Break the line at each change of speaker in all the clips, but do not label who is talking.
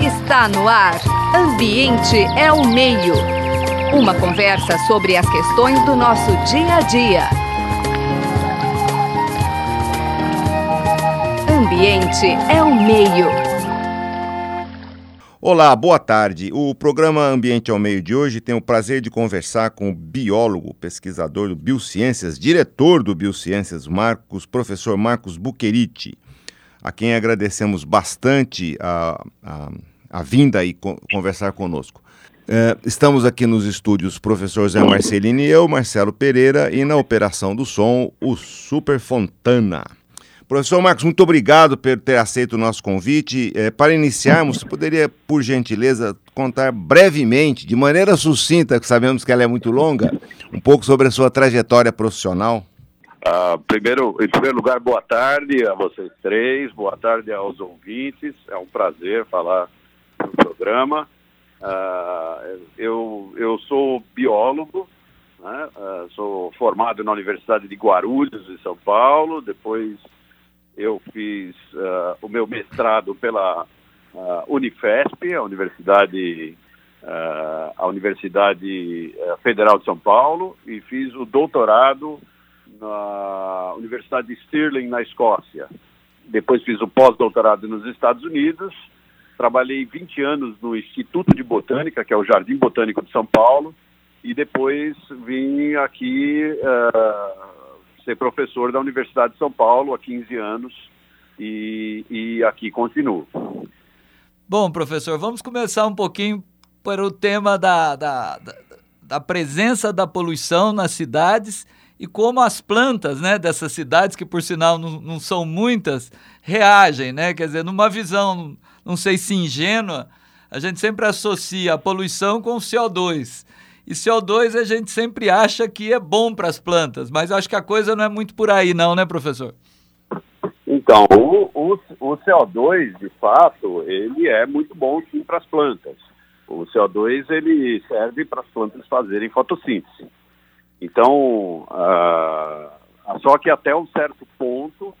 Está no ar. Ambiente é o meio. Uma conversa sobre as questões do nosso dia a dia. Ambiente é o meio.
Olá, boa tarde. O programa Ambiente ao Meio de hoje tem o prazer de conversar com o biólogo, pesquisador do Biociências, diretor do Biociências, Marcos, professor Marcos Buqueriti a quem agradecemos bastante a, a, a vinda e co conversar conosco. É, estamos aqui nos estúdios professor Zé Marcelino e eu, Marcelo Pereira, e na operação do som, o Super Fontana. Professor Marcos, muito obrigado por ter aceito o nosso convite. É, para iniciarmos, você poderia, por gentileza, contar brevemente, de maneira sucinta, que sabemos que ela é muito longa, um pouco sobre a sua trajetória profissional?
Uh, primeiro, em primeiro lugar, boa tarde a vocês três, boa tarde aos ouvintes. É um prazer falar no programa. Uh, eu, eu sou biólogo, né? uh, sou formado na Universidade de Guarulhos, em São Paulo. Depois eu fiz o meu mestrado pela Unifesp, a Universidade, a Universidade Federal de São Paulo, e fiz o doutorado na Universidade de Stirling, na Escócia. Depois fiz o pós-doutorado nos Estados Unidos. Trabalhei 20 anos no Instituto de Botânica, que é o Jardim Botânico de São Paulo. E depois vim aqui uh, ser professor da Universidade de São Paulo há 15 anos. E, e aqui continuo.
Bom, professor, vamos começar um pouquinho para o tema da, da, da, da presença da poluição nas cidades e como as plantas né, dessas cidades, que por sinal não, não são muitas, reagem, né? Quer dizer, numa visão, não sei se ingênua, a gente sempre associa a poluição com o CO2. E CO2 a gente sempre acha que é bom para as plantas, mas acho que a coisa não é muito por aí, não, né, professor?
Então, o, o, o CO2, de fato, ele é muito bom sim para as plantas. O CO2 ele serve para as plantas fazerem fotossíntese. Então, uh, só que até um certo ponto,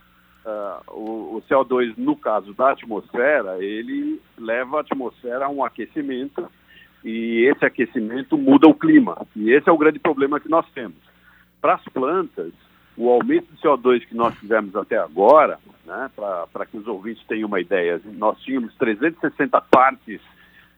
uh, o, o, CO2, no caso da atmosfera, ele leva a atmosfera a um aquecimento e esse aquecimento muda o clima. E esse é o grande problema que nós temos. Para as plantas, o aumento de CO2 que nós tivemos até agora, né, para que os ouvintes tenham uma ideia, nós tínhamos 360 partes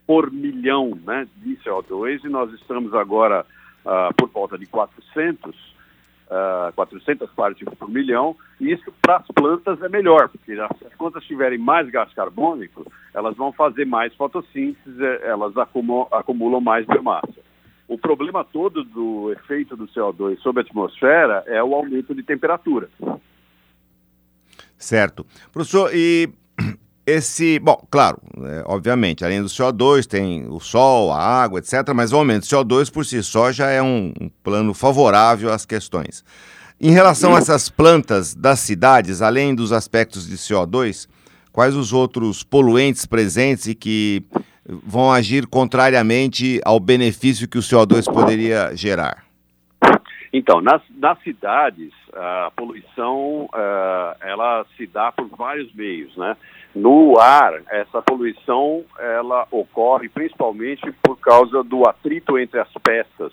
por milhão né, de CO2 e nós estamos agora uh, por volta de 400, uh, 400 partes por milhão, e isso para as plantas é melhor, porque se as plantas tiverem mais gás carbônico, elas vão fazer mais fotossíntese, elas acumulam, acumulam mais biomassa. O problema todo do efeito do CO2 sobre a atmosfera é o aumento de temperatura.
Certo. Professor, e esse, bom, claro, é, obviamente, além do CO2 tem o sol, a água, etc., mas o aumento do CO2 por si só já é um, um plano favorável às questões. Em relação a essas plantas das cidades, além dos aspectos de CO2, quais os outros poluentes presentes e que vão agir contrariamente ao benefício que o CO2 poderia gerar?
Então, nas, nas cidades, a poluição, uh, ela se dá por vários meios, né? No ar, essa poluição ela ocorre principalmente por causa do atrito entre as peças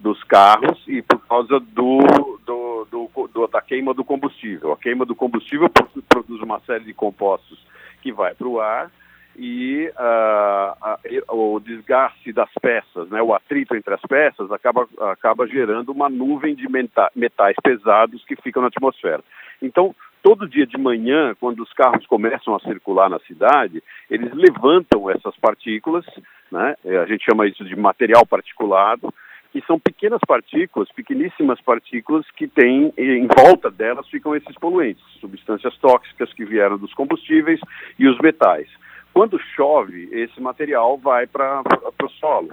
dos carros e por causa do, do, do, do da queima do combustível. A queima do combustível produz uma série de compostos que vai para o ar e uh, o desgaste das peças, né, o atrito entre as peças, acaba, acaba gerando uma nuvem de metais pesados que ficam na atmosfera. Então, todo dia de manhã, quando os carros começam a circular na cidade, eles levantam essas partículas, né? É, a gente chama isso de material particulado, que são pequenas partículas, pequeníssimas partículas que têm, em volta delas ficam esses poluentes, substâncias tóxicas que vieram dos combustíveis e os metais. Quando chove, esse material vai para o solo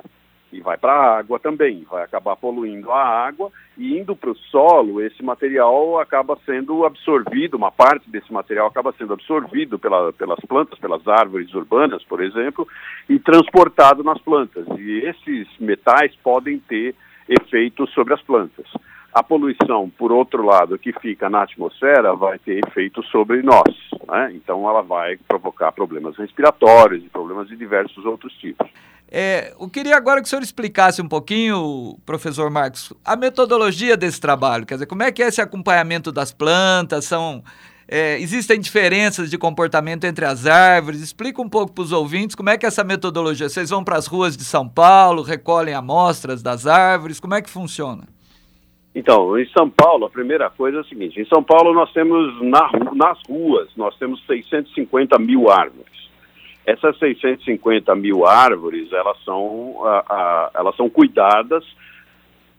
e vai para a água também, vai acabar poluindo a água e indo para o solo, esse material acaba sendo absorvido, uma parte desse material acaba sendo absorvido pela, pelas plantas, pelas árvores urbanas, por exemplo, e transportado nas plantas. E esses metais podem ter efeitos sobre as plantas. A poluição, por outro lado, que fica na atmosfera, vai ter efeito sobre nós. Né? Então, ela vai provocar problemas respiratórios e problemas de diversos outros tipos.
É, eu queria agora que o senhor explicasse um pouquinho, professor Marcos, a metodologia desse trabalho. Quer dizer, como é que é esse acompanhamento das plantas? São é, existem diferenças de comportamento entre as árvores? Explica um pouco para os ouvintes como é que é essa metodologia. Vocês vão para as ruas de São Paulo, recolhem amostras das árvores, como é que funciona?
Então, em São Paulo, a primeira coisa é a seguinte: em São Paulo nós temos na, nas ruas, nós temos 650 mil árvores. Essas 650 mil árvores, elas são, elas são cuidadas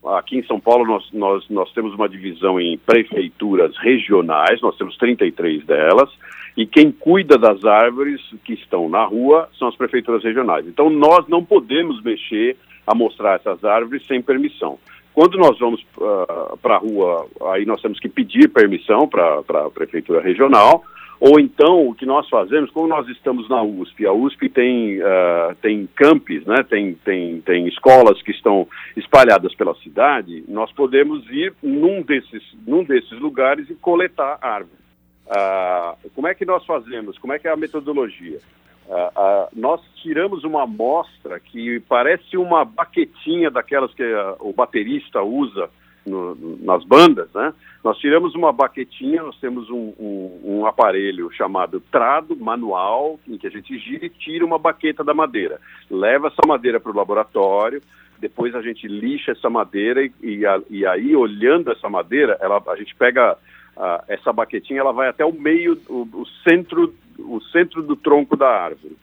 Aqui em São Paulo nós, nós, nós temos uma divisão em prefeituras regionais, nós temos 33 delas, e quem cuida das árvores que estão na rua são as prefeituras regionais. Então nós não podemos mexer, a mostrar essas árvores sem permissão. Quando nós vamos uh, ah, para a rua, aí nós temos que pedir permissão para a prefeitura regional, ou então, o que nós fazemos, como nós estamos na USP, a USP tem, uh, tem campos, né, tem, tem, tem escolas que estão espalhadas pela cidade, nós podemos ir num desses, num desses lugares e coletar árvores. Uh, como é que nós fazemos? Como é que é a metodologia? Uh, nós tiramos uma amostra que parece uma baquetinha daquelas que o baterista usa no, nas bandas, né? Nós tiramos uma baquetinha, nós temos um, um, um, aparelho chamado trado manual, em que a gente gira e tira uma baqueta da madeira. Leva essa madeira para o laboratório, depois a gente lixa essa madeira e, e, a, e aí, olhando essa madeira, ela, a gente pega essa baquetinha, ela vai até o meio, o, o centro, o centro do tronco da árvore.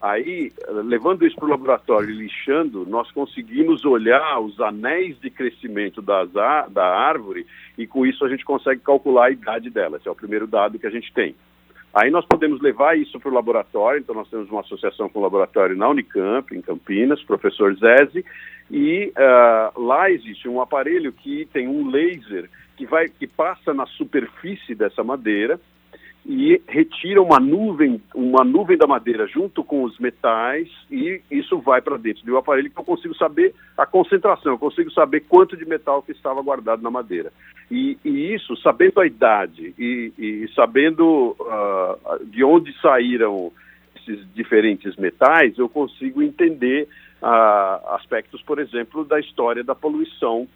Aí, levando isso para o laboratório e lixando, nós conseguimos olhar os anéis de crescimento das, da árvore e com isso a gente consegue calcular a idade dela. Esse é o primeiro dado que a gente tem. Aí nós podemos levar isso para o laboratório, então nós temos uma associação com o laboratório na Unicamp, em Campinas, professor Zese, e uh, lá existe um aparelho que tem um laser que, vai, que passa na superfície dessa madeira, e retira uma nuvem, uma nuvem da madeira junto com os metais e isso vai para dentro do aparelho que eu consigo saber a concentração, eu consigo saber quanto de metal que estava guardado na madeira. E, e isso, sabendo a idade e, e sabendo uh, de onde saíram esses diferentes metais, eu consigo entender uh, aspectos, por exemplo, da história da poluição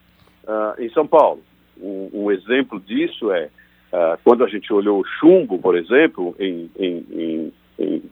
uh, em São Paulo. Um, um exemplo disso é Uh, quando a gente olhou o chumbo, por exemplo, em, em, em, em,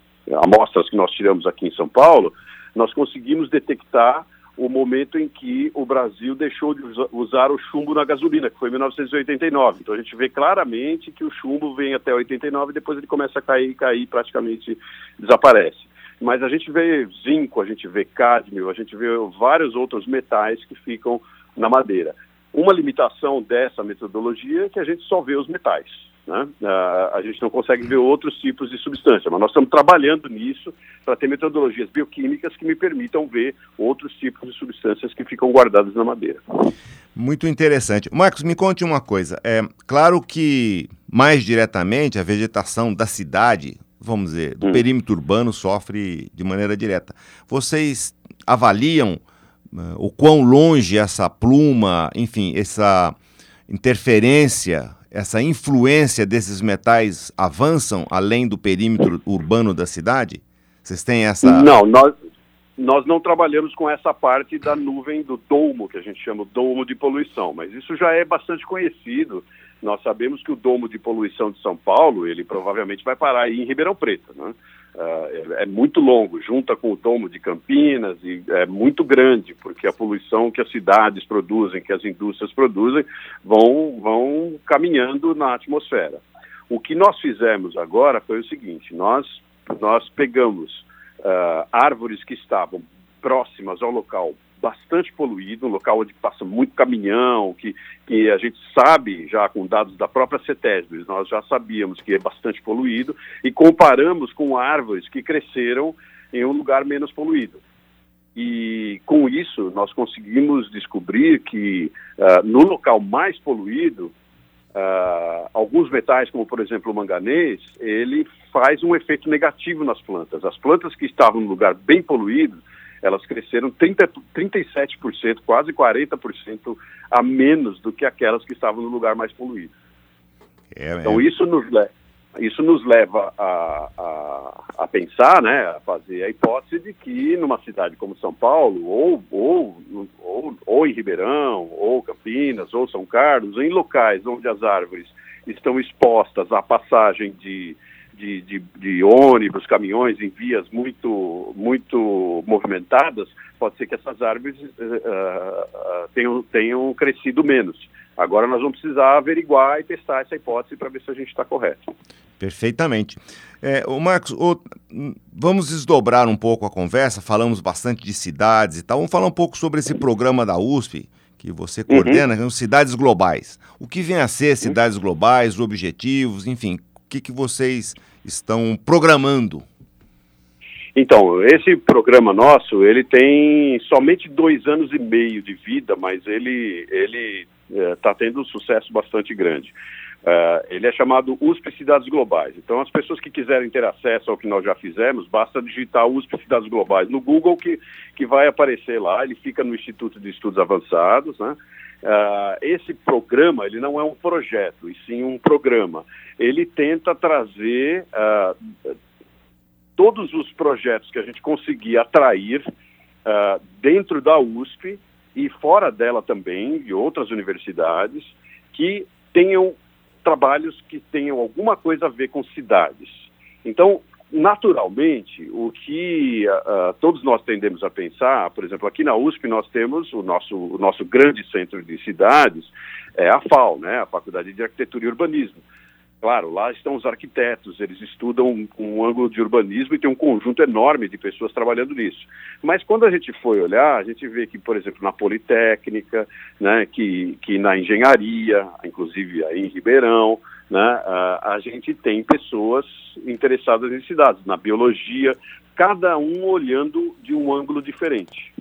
amostras que nós tiramos aqui em São Paulo, nós conseguimos detectar o momento em que o Brasil deixou de usar o chumbo na gasolina, que foi em 1989. Então a gente vê claramente que o chumbo vem até 89 e depois ele começa a cair, cair praticamente desaparece. Mas a gente vê zinco, a gente vê cádmio, a gente vê vários outros metais que ficam na madeira. Uma limitação dessa metodologia é que a gente só vê os metais. Né? Uh, a gente não consegue ver outros tipos de substância, mas nós estamos trabalhando nisso para ter metodologias bioquímicas que me permitam ver outros tipos de substâncias que ficam guardadas na madeira.
Muito interessante. Marcos, me conte uma coisa. É claro que mais diretamente a vegetação da cidade, vamos dizer, do hum. perímetro urbano sofre de maneira direta. Vocês avaliam o quão longe essa pluma, enfim, essa interferência, essa influência desses metais avançam além do perímetro urbano da cidade? Vocês têm essa.
Não, nós, nós não trabalhamos com essa parte da nuvem do domo, que a gente chama de domo de poluição, mas isso já é bastante conhecido. Nós sabemos que o domo de poluição de São Paulo, ele provavelmente vai parar aí em Ribeirão Preto, né? Uh, é, muito longo, junta com o domo de Campinas e é muito grande, porque a poluição que as cidades produzem, que as indústrias produzem, vão, vão caminhando na atmosfera. O que nós fizemos agora foi o seguinte: nós, nós pegamos uh, árvores que estavam próximas ao local bastante poluído, um local onde passa muito caminhão, que, que a gente sabe já com dados da própria CETESB, nós já sabíamos que é bastante poluído, e comparamos com árvores que cresceram em um lugar menos poluído. E com isso nós conseguimos descobrir que uh, no local mais poluído, uh, alguns metais, como por exemplo o manganês, ele faz um efeito negativo nas plantas. As plantas que estavam no lugar bem poluído, elas cresceram 30, 37%, quase 40% a menos do que aquelas que estavam no lugar mais poluído. É, então, é. isso nos, isso nos leva a, a, a, pensar, né, a fazer a hipótese de que numa cidade como São Paulo, ou, ou, ou, ou em Ribeirão, ou Campinas, ou São Carlos, em locais onde as árvores estão expostas à passagem de, de, de, de, ônibus, caminhões em vias muito, muito movimentadas, pode ser que essas árvores uh, tenham, tenham crescido menos. Agora nós vamos precisar averiguar e testar essa hipótese para ver se a gente está correto.
Perfeitamente. É, o Marcos, o, vamos desdobrar um pouco a conversa, falamos bastante de cidades e tal. Vamos falar um pouco sobre esse programa da USP que você coordena, uhum. cidades globais. O que vem a ser cidades uhum. globais, objetivos, enfim, o que, que vocês estão programando?
Então, esse programa nosso, ele tem somente dois anos e meio de vida, mas ele ele está é, tendo um sucesso bastante grande. Uh, ele é chamado USP Cidades Globais. Então, as pessoas que quiserem ter acesso ao que nós já fizemos, basta digitar USP Cidades Globais no Google, que, que vai aparecer lá. Ele fica no Instituto de Estudos Avançados. Né? Uh, esse programa, ele não é um projeto, e sim um programa. Ele tenta trazer uh, todos os projetos que a gente conseguir atrair dentro da USP e fora dela também, de outras universidades, que tenham trabalhos que tenham alguma coisa a ver com cidades. Então, naturalmente, o que uh, todos nós tendemos a pensar, por exemplo, aqui na USP nós temos o nosso, o nosso grande centro de cidades, é a FAO, né, a Faculdade de Arquitetura e Urbanismo. Claro, lá estão os arquitetos, eles estudam um, um, ângulo de urbanismo e tem um conjunto enorme de pessoas trabalhando nisso. Mas quando a gente foi olhar, a gente vê que, por exemplo, na Politécnica, né, que, que na engenharia, inclusive aí em Ribeirão, né, a, a gente tem pessoas interessadas em cidades, na biologia, cada um olhando de um ângulo diferente.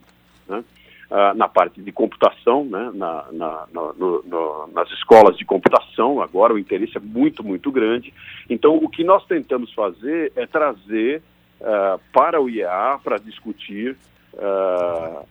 Né? Uh, na parte de computação, né, na, na, no, no, nas escolas de computação, agora o interesse é muito, muito grande. Então, o que nós tentamos fazer é trazer uh, para o IEA, para discutir uh,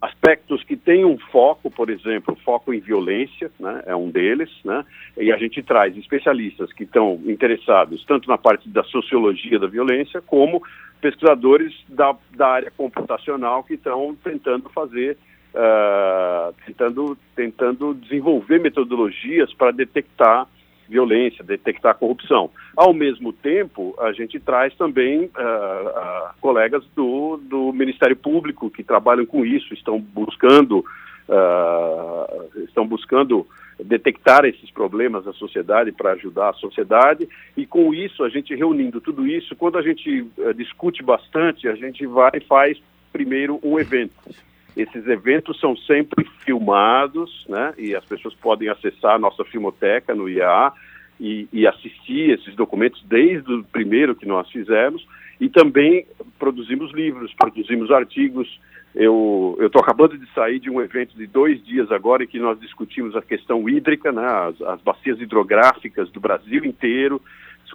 aspectos que têm um foco, por exemplo, foco em violência, né, é um deles, né, e a gente traz especialistas que estão interessados tanto na parte da sociologia da violência, como pesquisadores da, da área computacional que estão tentando fazer, uh, tentando, tentando desenvolver metodologias para detectar violência, detectar corrupção. Ao mesmo tempo, a gente traz também uh, uh, colegas do, do Ministério Público que trabalham com isso, estão buscando, uh, estão buscando detectar esses problemas da sociedade para ajudar a sociedade e com isso a gente reunindo tudo isso quando a gente discute bastante a gente vai e faz primeiro um evento esses eventos são sempre filmados, né? E as pessoas podem acessar a nossa filmoteca no IA e, e assistir esses documentos desde o primeiro que nós fizemos. E também produzimos livros, produzimos artigos. Eu estou acabando de sair de um evento de dois dias agora em que nós discutimos a questão hídrica, né? as, as bacias hidrográficas do Brasil inteiro,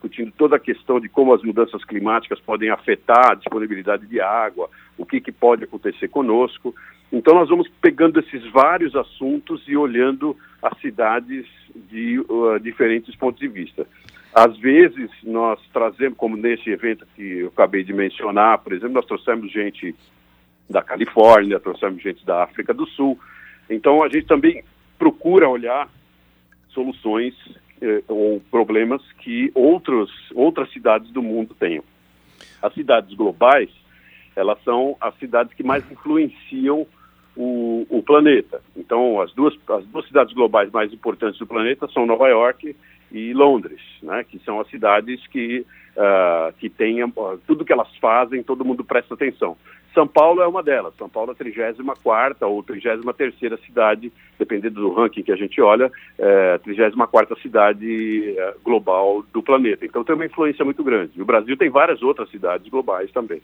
discutindo toda a questão de como as mudanças climáticas podem afetar a disponibilidade de água, o que, que pode acontecer conosco. Então, nós vamos pegando esses vários assuntos e olhando as cidades de uh, diferentes pontos de vista. Às vezes, nós trazemos, como nesse evento que eu acabei de mencionar, por exemplo, nós trouxemos gente da Califórnia, trouxemos gente da África do Sul. Então, a gente também procura olhar soluções eh, ou problemas que outros, outras cidades do mundo tenham. As cidades globais, elas são as cidades que mais influenciam o, o, planeta. Então, as duas, as duas cidades globais mais importantes do planeta são Nova York e Londres, né, que são as cidades que, uh, que têm uh, tudo que elas fazem, todo mundo presta atenção. São Paulo é uma delas. São Paulo é a 34 ou 33 cidade, dependendo do ranking que a gente olha, é a 34 cidade é, global do planeta. Então tem uma influência muito grande. O Brasil tem várias outras cidades globais também.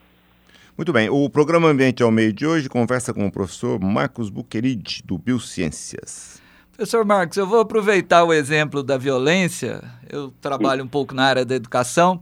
Muito bem, o programa Ambiente ao Meio de hoje conversa com o professor Marcos Buqueride, do Biociências.
Professor Marcos, eu vou aproveitar o exemplo da violência, eu trabalho um pouco na área da educação,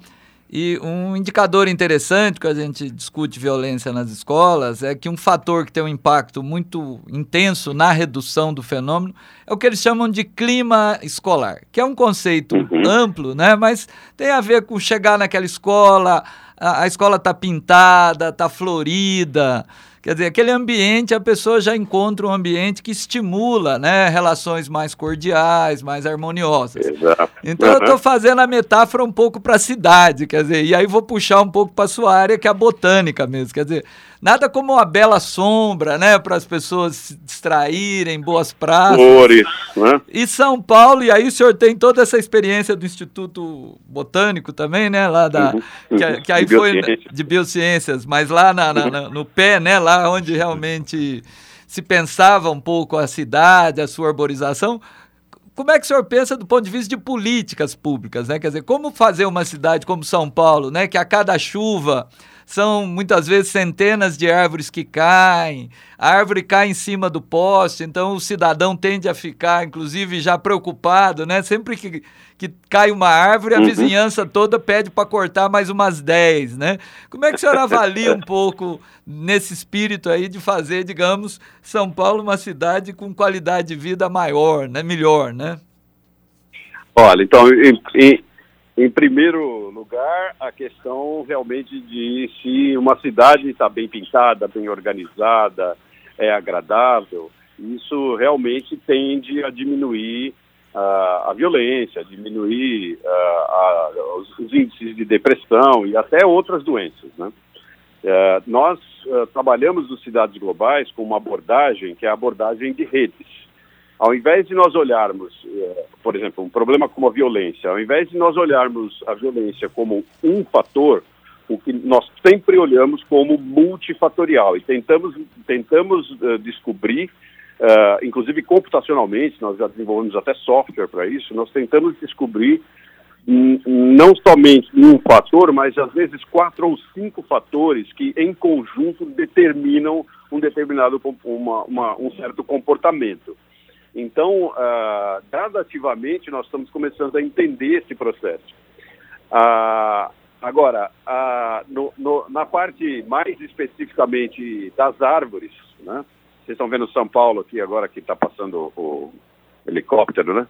E um indicador interessante que a gente discute violência nas escolas é que um fator que tem um impacto muito intenso na redução do fenômeno é o que eles chamam de clima escolar, que é um conceito uhum. amplo, né? Mas tem a ver com chegar naquela escola, a, a escola está pintada, está florida, Quer dizer, aquele ambiente, a pessoa já encontra um ambiente que estimula né, relações mais cordiais, mais harmoniosas. Exato. Então uhum. eu estou fazendo a metáfora um pouco para a cidade, quer dizer, e aí vou puxar um pouco para a sua área, que é a botânica mesmo. Quer dizer, Nada como uma bela sombra, né? Para as pessoas se distraírem, boas praças. Flores, né? E São Paulo, e aí o senhor tem toda essa experiência do Instituto Botânico também, né? Lá da. Uhum. Que, que, aí de foi de biociências, mas lá na, na, no pé, né? Lá onde realmente se pensava um pouco a cidade, a sua arborização. Como é que o senhor pensa do ponto de vista de políticas públicas, né? Quer dizer, como fazer uma cidade como São Paulo, né? Que a cada chuva são muitas vezes centenas de árvores que caem, a árvore cai em cima do poste, então o cidadão tende a ficar, inclusive, já preocupado, né? Sempre que, que cai uma árvore, a uhum. vizinhança toda pede para cortar mais umas 10, né? Como é que o senhor avalia um pouco nesse espírito aí de fazer, digamos, São Paulo uma cidade com qualidade de vida maior, né? Melhor, né?
Olha, então, em, em, em primeiro lugar, a questão realmente de se uma cidade está bem pintada, bem organizada, é agradável, isso realmente tende a diminuir uh, a violência, diminuir uh, a, os, os, índices de depressão e até outras doenças. Né? Uh, nós trabalhamos nos cidades globais com uma abordagem que é a abordagem de redes. Ao invés de nós olharmos, eh, por exemplo, um problema como a violência, ao invés de nós olharmos a violência como um fator, o que nós sempre olhamos como multifatorial e tentamos, tentamos uh, descobrir, uh, inclusive computacionalmente, nós já desenvolvemos até software para isso, nós tentamos descobrir não somente um fator, mas às vezes quatro ou cinco fatores que em conjunto determinam um determinado uma, uma, um certo comportamento. Então, uh, gradativamente, nós estamos começando a entender esse processo. Uh, agora, uh, no, no, na parte mais especificamente das árvores, né? Vocês estão vendo São Paulo aqui agora que está passando o, helicóptero, né?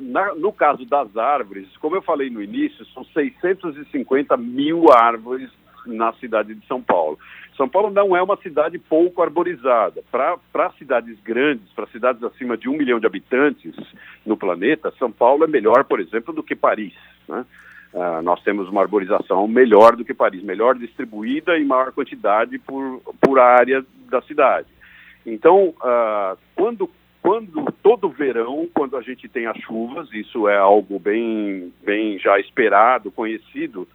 Na, no caso das árvores, como eu falei no início, são 650 mil árvores na cidade de São Paulo. São Paulo não é uma cidade pouco arborizada. Para cidades grandes, para cidades acima de um milhão de habitantes no planeta, São Paulo é melhor, por exemplo, do que Paris. Né? Uh, nós temos uma arborização melhor do que Paris, melhor distribuída em maior quantidade por, por área da cidade. Então, uh, quando, quando todo verão, quando a gente tem as chuvas, isso é algo bem, bem já esperado, conhecido,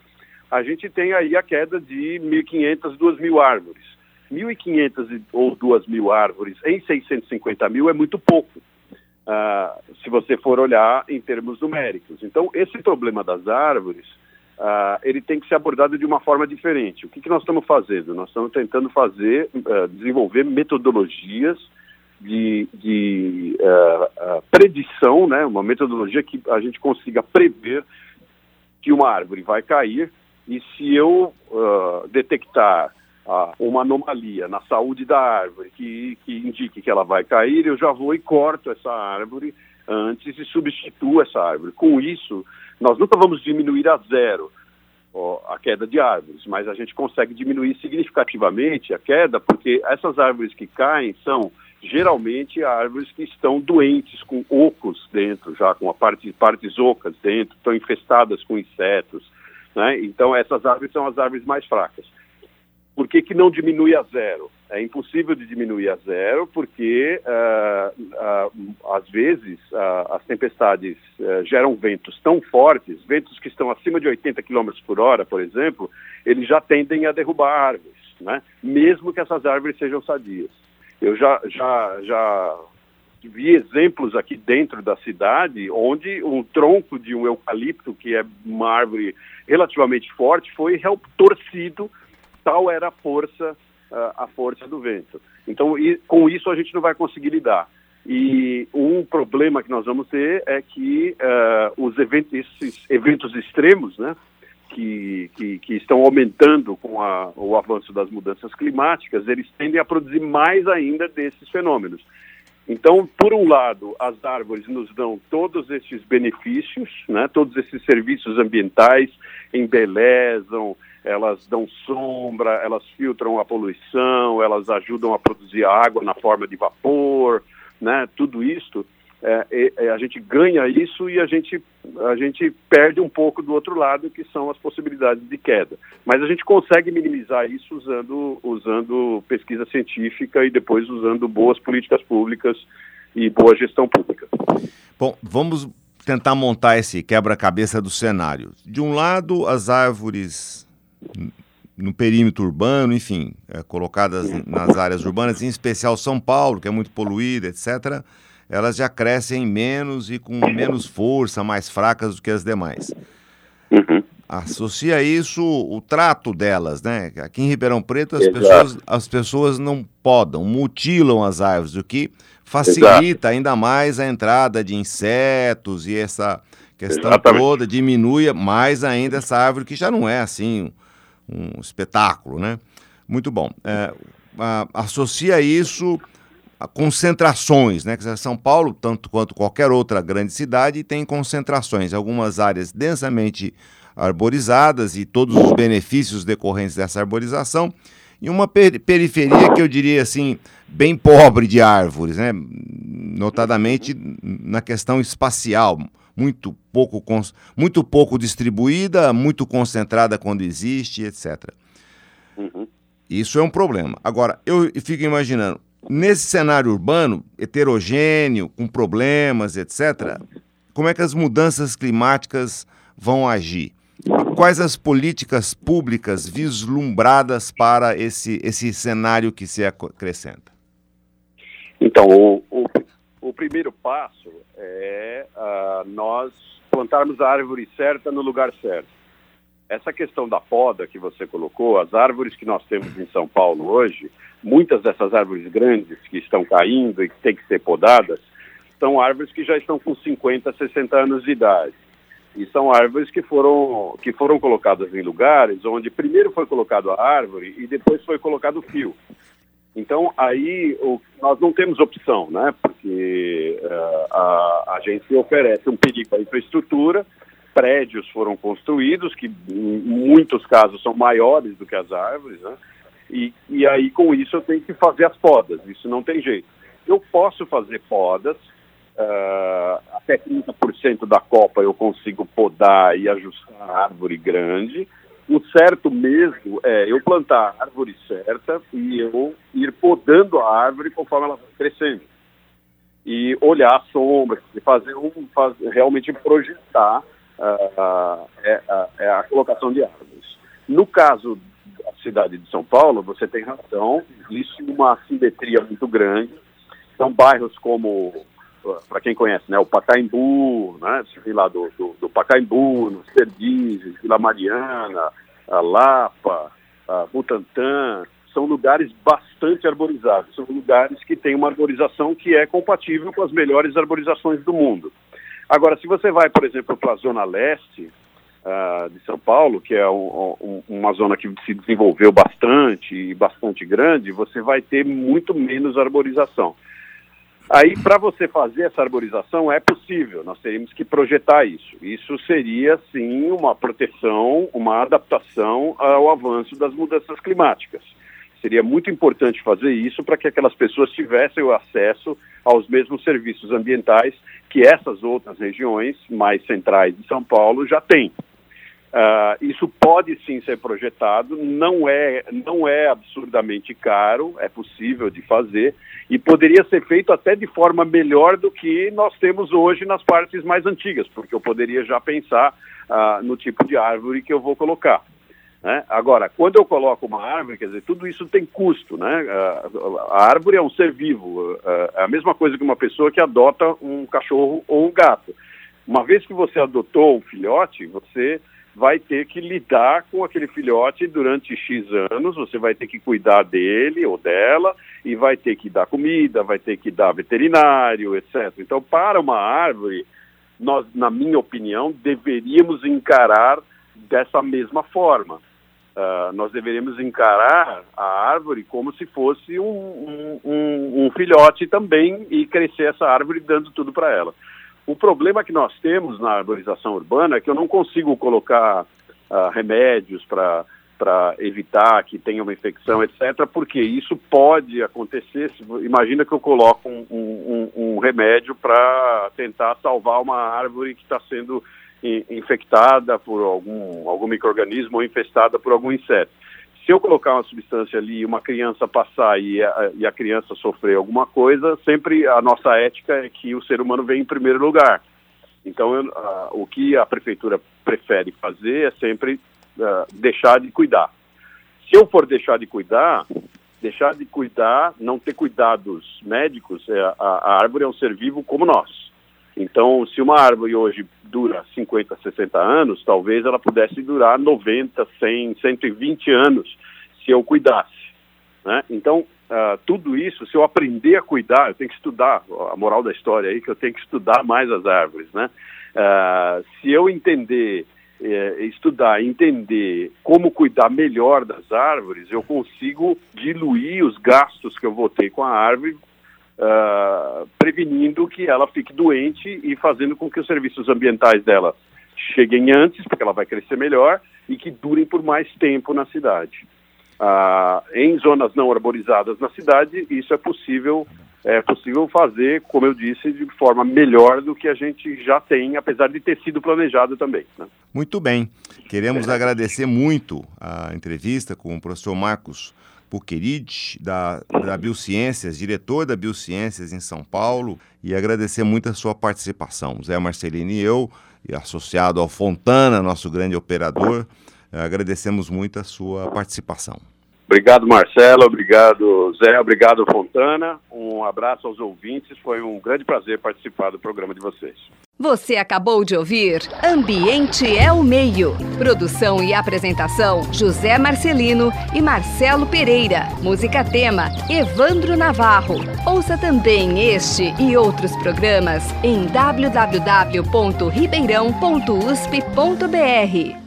a gente tem aí a queda de 1.500, 2.000 árvores. 1.500 ou 2.000 árvores em 650 mil é muito pouco, uh, se você for olhar em termos numéricos. Então, esse problema das árvores, uh, ele tem que ser abordado de uma forma diferente. O que, que nós estamos fazendo? Nós estamos tentando fazer, uh, desenvolver metodologias de, de predição, né? uma metodologia que a gente consiga prever que uma árvore vai cair e se eu uh, detectar uh, uma anomalia na saúde da árvore que, que indique que ela vai cair, eu já vou e corto essa árvore antes e substituo essa árvore. Com isso, nós nunca vamos diminuir a zero a queda de árvores, mas a gente consegue diminuir significativamente a queda porque essas árvores que caem são geralmente árvores que estão doentes com ocos dentro, já com a parte, partes ocas dentro, estão infestadas com insetos, né? Então, essas árvores são as árvores mais fracas. Por que, que não diminui a zero? É impossível de diminuir a zero, porque uh, uh, às vezes uh, as tempestades geram ventos tão fortes, ventos que estão acima de 80 km por hora, por exemplo, eles já tendem a derrubar árvores, né? mesmo que essas árvores sejam sadias. Eu já, já, já vi exemplos aqui dentro da cidade onde um tronco de um eucalipto, que é uma árvore relativamente forte, foi torcido, tal era a força, uh, a força do vento. Então, com isso a gente não vai conseguir lidar. E um problema que nós vamos ter é que uh, os eventos, esses eventos extremos, né, que, que, que estão aumentando com a, o avanço das mudanças climáticas, eles tendem a produzir mais ainda desses fenômenos. Então, por um lado, as árvores nos dão todos esses benefícios, né, todos esses serviços ambientais, embelezam, elas dão sombra, elas filtram a poluição, elas ajudam a produzir água na forma de vapor, né, tudo isso é, é, a gente ganha isso e a gente, a gente perde um pouco do outro lado, que são as possibilidades de queda. Mas a gente consegue minimizar isso usando, usando pesquisa científica e depois usando boas políticas públicas e boa gestão pública.
Bom, vamos tentar montar esse quebra-cabeça do cenário. De um lado, as árvores no perímetro urbano, enfim, é, colocadas nas áreas urbanas, em especial São Paulo, que é muito poluída, etc., elas já crescem menos e com menos força, mais fracas do que as demais. Uhum. Associa isso o trato delas, né? Aqui em Ribeirão Preto as, pessoas, as pessoas não podam, mutilam as árvores, o que facilita Exato. ainda mais a entrada de insetos e essa questão Exatamente. toda diminui mais ainda essa árvore que já não é assim um, um espetáculo, né? Muito bom. É, a, associa isso concentrações, né? São Paulo, tanto quanto qualquer outra grande cidade, tem concentrações. Algumas áreas densamente arborizadas e todos os benefícios decorrentes dessa arborização, e uma per periferia que eu diria assim, bem pobre de árvores, né? notadamente na questão espacial, muito pouco, muito pouco distribuída, muito concentrada quando existe, etc. Uhum. Isso é um problema. Agora, eu fico imaginando, Nesse cenário urbano, heterogêneo, com problemas, etc., como é que as mudanças climáticas vão agir? Quais as políticas públicas vislumbradas para esse, esse cenário que se acrescenta?
Então, o, o, o primeiro passo é uh, nós plantarmos a árvore certa no lugar certo. Essa questão da poda que você colocou, as árvores que nós temos em São Paulo hoje, muitas dessas árvores grandes que estão caindo e que têm que ser podadas, são árvores que já estão com 50, 60 anos de idade. E são árvores que foram, que foram colocadas em lugares onde primeiro foi colocado a árvore e depois foi colocado o fio. Então, aí o, nós não temos opção, né? Porque uh, a, a gente oferece um perigo à infraestrutura, prédios foram construídos, que em muitos casos são maiores do que as árvores, né? E, e aí, com isso, eu tenho que fazer as podas, isso não tem jeito. Eu posso fazer podas, uh, até 30% da copa eu consigo podar e ajustar a árvore grande. O certo mesmo é eu plantar a árvore certa e eu ir podando a árvore conforme ela vai crescendo. E olhar a sombra, e fazer um, realmente projetar uh, é a colocação de árvores. No caso cidade de São Paulo, você tem razão, existe uma assimetria muito grande. São bairros como, para quem conhece, né, o Pacaembu, né, lá do, do, do Pacaembu, nos Perdizes, Vila Mariana, a Lapa, a Butantã, são lugares bastante arborizados, são lugares que têm uma arborização que é compatível com as melhores arborizações do mundo. Agora, se você vai, por exemplo, para a Zona Leste uh, de São Paulo, que é um, um, uma zona que se desenvolveu bastante e bastante grande, você vai ter muito menos arborização. Aí, para você fazer essa arborização, é possível, nós teríamos que projetar isso. Isso seria, sim, uma proteção, uma adaptação ao avanço das mudanças climáticas. Seria muito importante fazer isso para que aquelas pessoas tivessem o acesso aos mesmos serviços ambientais que essas outras regiões mais centrais de São Paulo já têm. Uh, isso pode sim ser projetado, não é, não é absurdamente caro, é possível de fazer e poderia ser feito até de forma melhor do que nós temos hoje nas partes mais antigas, porque eu poderia já pensar uh, no tipo de árvore que eu vou colocar. Né? Agora, quando eu coloco uma árvore, quer dizer, tudo isso tem custo, né? A árvore é um ser vivo, é a mesma coisa que uma pessoa que adota um cachorro ou um gato. Uma vez que você adotou um filhote, você vai ter que lidar com aquele filhote durante X anos, você vai ter que cuidar dele ou dela, e vai ter que dar comida, vai ter que dar veterinário, etc. Então, para uma árvore, nós, na minha opinião, deveríamos encarar dessa mesma forma. Uh, nós deveríamos encarar a árvore como se fosse um, um, um, um filhote também e crescer essa árvore dando tudo para ela. O problema que nós temos na arborização urbana é que eu não consigo colocar uh, remédios para para evitar que tenha uma infecção, etc., porque isso pode acontecer. Imagina que eu coloco um, um, um remédio para tentar salvar uma árvore que está sendo infectada por algum, algum microorganismo ou infestada por algum inseto. Se eu colocar uma substância ali e uma criança passar e a, e a criança sofrer alguma coisa, sempre a nossa ética é que o ser humano vem em primeiro lugar. Então, eu, o que a prefeitura prefere fazer é sempre uh, deixar de cuidar. Se eu for deixar de cuidar, deixar de cuidar, não ter cuidados médicos, é, a, a árvore é um ser vivo como nós. Então, se uma árvore hoje dura 50, 60 anos, talvez ela pudesse durar 90, 100, 120 anos se eu cuidasse. Né? Então, uh, tudo isso, se eu aprender a cuidar, eu tenho que estudar, a moral da história aí, que eu tenho que estudar mais as árvores. Né? Uh, se eu entender é, estudar, entender como cuidar melhor das árvores, eu consigo diluir os gastos que eu vou ter com a árvore, uh, prevenindo que ela fique doente e fazendo com que os serviços ambientais dela cheguem antes, porque ela vai crescer melhor, e que durem por mais tempo na cidade. Uh, em zonas não arborizadas na cidade, isso é possível é possível fazer, como eu disse, de forma melhor do que a gente já tem, apesar de ter sido planejado também. Né?
Muito bem. Queremos é. agradecer muito a entrevista com o professor Marcos Puquerid, da, da Biociências, diretor da Biociências em São Paulo, e agradecer muito a sua participação. Zé Marcelino e eu, e associado ao Fontana, nosso grande operador, agradecemos muito a sua participação.
Obrigado, Marcelo. Obrigado, Zé. Obrigado, Fontana. Um abraço aos ouvintes. Foi um grande prazer participar do programa de vocês.
Você acabou de ouvir Ambiente é o Meio. Produção e apresentação: José Marcelino e Marcelo Pereira. Música tema: Evandro Navarro. Ouça também este e outros programas em www.ribeirão.usp.br.